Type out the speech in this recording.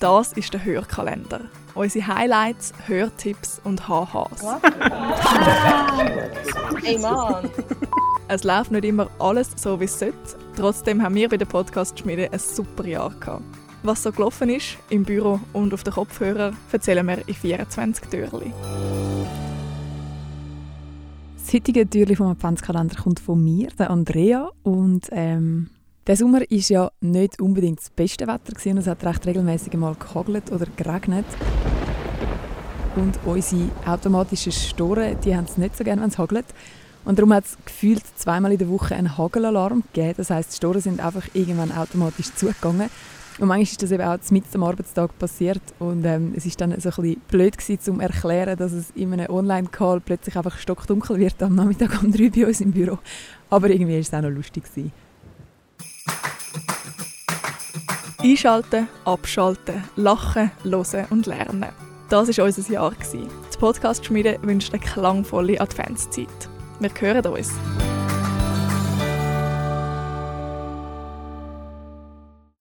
Das ist der Hörkalender. Unsere Highlights, Hörtipps und HHs. Ey Mann! Es läuft nicht immer alles so, wie es sollte. Trotzdem haben wir bei der Podcast-Schmiede ein super Jahr gehabt. Was so gelaufen ist, im Büro und auf den Kopfhörern, erzählen wir in 24 Türchen. Das heutige Türchen vom Adventskalender kommt von mir, der Andrea. Und ähm, der Sommer war ja nicht unbedingt das beste Wetter und es hat recht regelmäßig mal gehagelt oder geregnet. Und unsere automatischen Storen, die haben es nicht so gerne, wenn es hagelt. Und darum hat es gefühlt zweimal in der Woche einen Hagelalarm gegeben. Das heisst, die Storen sind einfach irgendwann automatisch zugegangen. Und manchmal ist das eben auch mitten am Arbeitstag passiert und ähm, es ist dann so ein bisschen blöd gewesen, zum erklären, dass es in einem Online-Call plötzlich einfach stockdunkel wird am Nachmittag um drei bei uns im Büro. Aber irgendwie war es auch noch lustig. Gewesen. Einschalten, abschalten, lachen, hören und lernen. Das war unser Jahr. Die Podcast-Schmiede wünscht eine klangvolle Adventszeit. Wir hören uns.